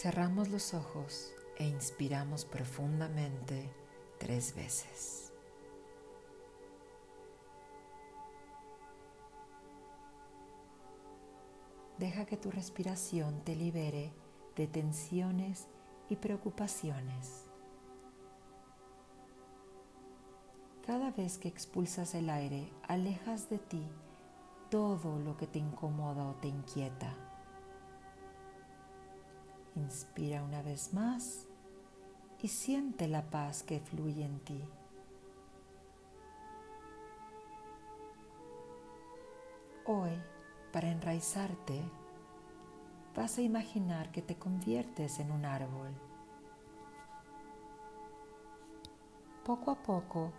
Cerramos los ojos e inspiramos profundamente tres veces. Deja que tu respiración te libere de tensiones y preocupaciones. Cada vez que expulsas el aire, alejas de ti todo lo que te incomoda o te inquieta. Inspira una vez más y siente la paz que fluye en ti. Hoy, para enraizarte, vas a imaginar que te conviertes en un árbol. Poco a poco,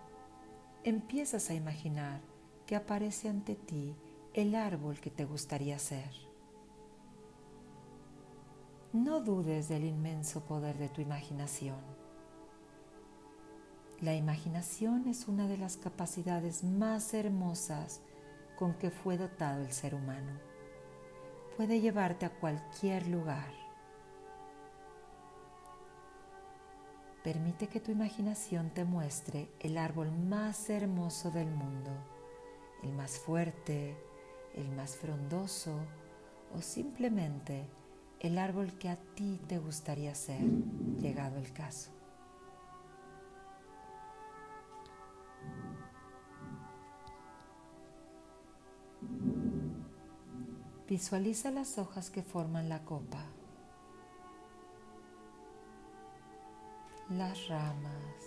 empiezas a imaginar que aparece ante ti el árbol que te gustaría ser. No dudes del inmenso poder de tu imaginación. La imaginación es una de las capacidades más hermosas con que fue dotado el ser humano. Puede llevarte a cualquier lugar. Permite que tu imaginación te muestre el árbol más hermoso del mundo, el más fuerte, el más frondoso o simplemente el árbol que a ti te gustaría ser, llegado el caso. Visualiza las hojas que forman la copa, las ramas,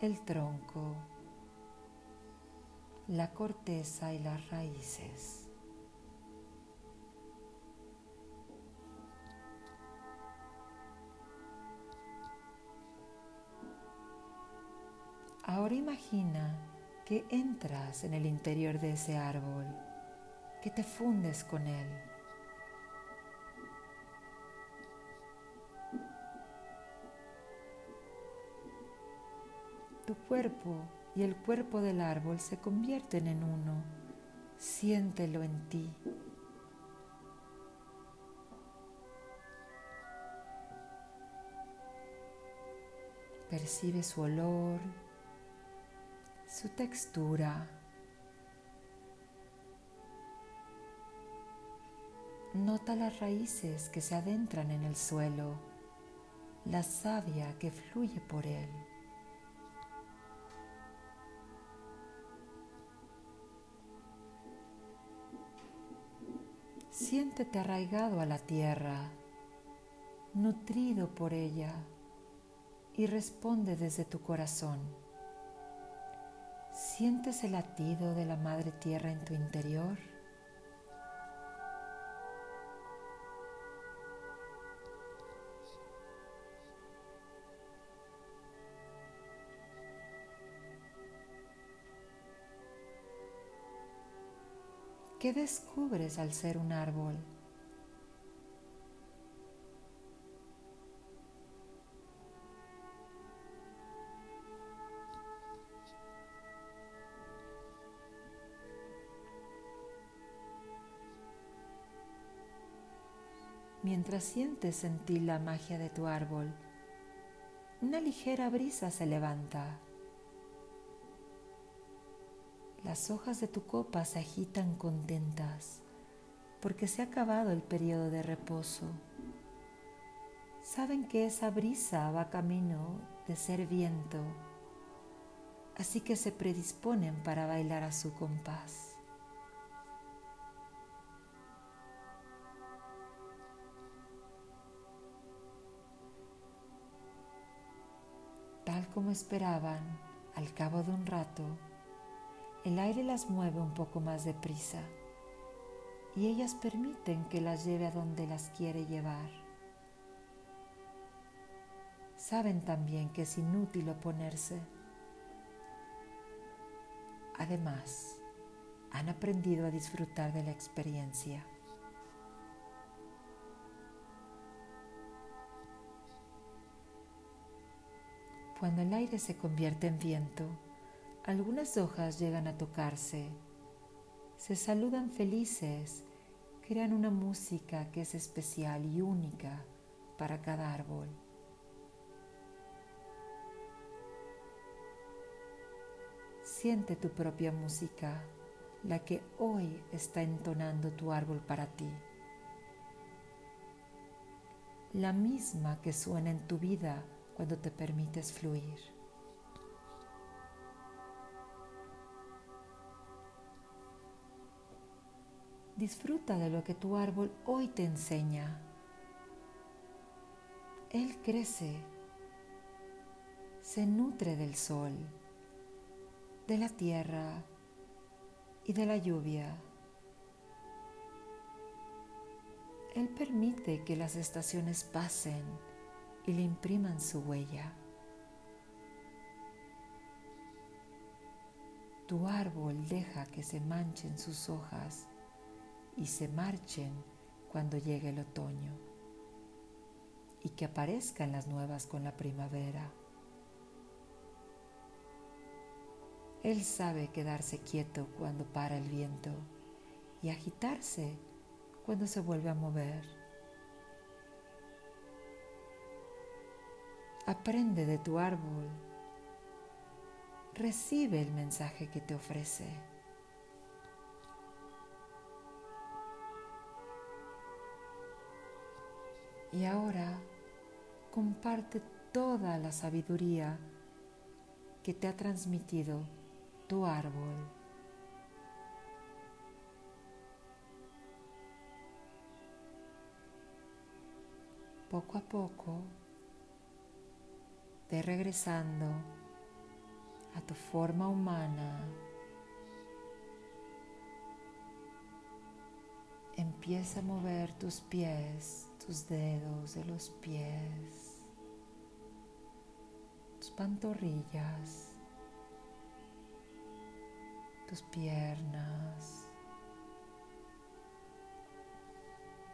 el tronco, la corteza y las raíces. Ahora imagina que entras en el interior de ese árbol, que te fundes con él. Tu cuerpo y el cuerpo del árbol se convierten en uno. Siéntelo en ti. Percibe su olor, su textura. Nota las raíces que se adentran en el suelo, la savia que fluye por él. Siéntete arraigado a la tierra, nutrido por ella y responde desde tu corazón. ¿Sientes el latido de la Madre Tierra en tu interior? ¿Qué descubres al ser un árbol? Mientras sientes en ti la magia de tu árbol. Una ligera brisa se levanta. Las hojas de tu copa se agitan contentas porque se ha acabado el periodo de reposo. Saben que esa brisa va camino de ser viento, así que se predisponen para bailar a su compás. Tal como esperaban, al cabo de un rato, el aire las mueve un poco más deprisa y ellas permiten que las lleve a donde las quiere llevar. Saben también que es inútil oponerse. Además, han aprendido a disfrutar de la experiencia. Cuando el aire se convierte en viento, algunas hojas llegan a tocarse, se saludan felices crean una música que es especial y única para cada árbol. Siente tu propia música, la que hoy está entonando tu árbol para ti. La misma que suena en tu vida cuando te permites fluir. Disfruta de lo que tu árbol hoy te enseña. Él crece, se nutre del sol de la tierra y de la lluvia. Él permite que las estaciones pasen y le impriman su huella. Tu árbol deja que se manchen sus hojas y se marchen cuando llegue el otoño y que aparezcan las nuevas con la primavera. Él sabe quedarse quieto cuando para el viento y agitarse cuando se vuelve a mover. Aprende de tu árbol. Recibe el mensaje que te ofrece. Y ahora comparte toda la sabiduría que te ha transmitido tu árbol. Poco a poco, ve regresando a tu forma humana. Empieza a mover tus pies, tus dedos de los pies, tus pantorrillas tus piernas,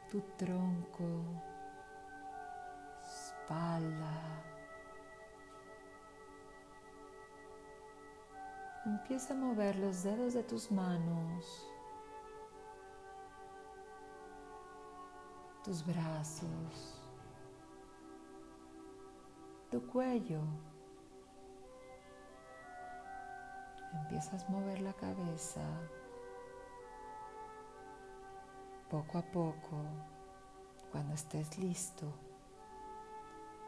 tu tronco, espalda. Empieza a mover los dedos de tus manos, tus brazos, tu cuello. empiezas a mover la cabeza poco a poco, cuando estés listo,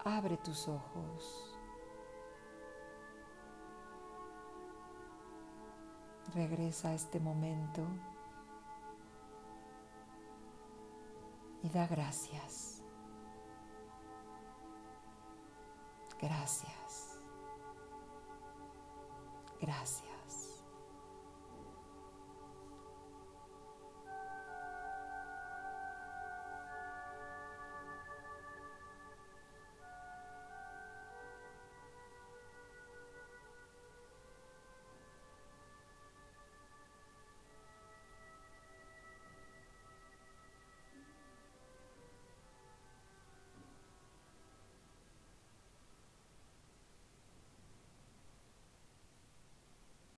abre tus ojos. Regresa a este momento y da gracias. Gracias. Gracias.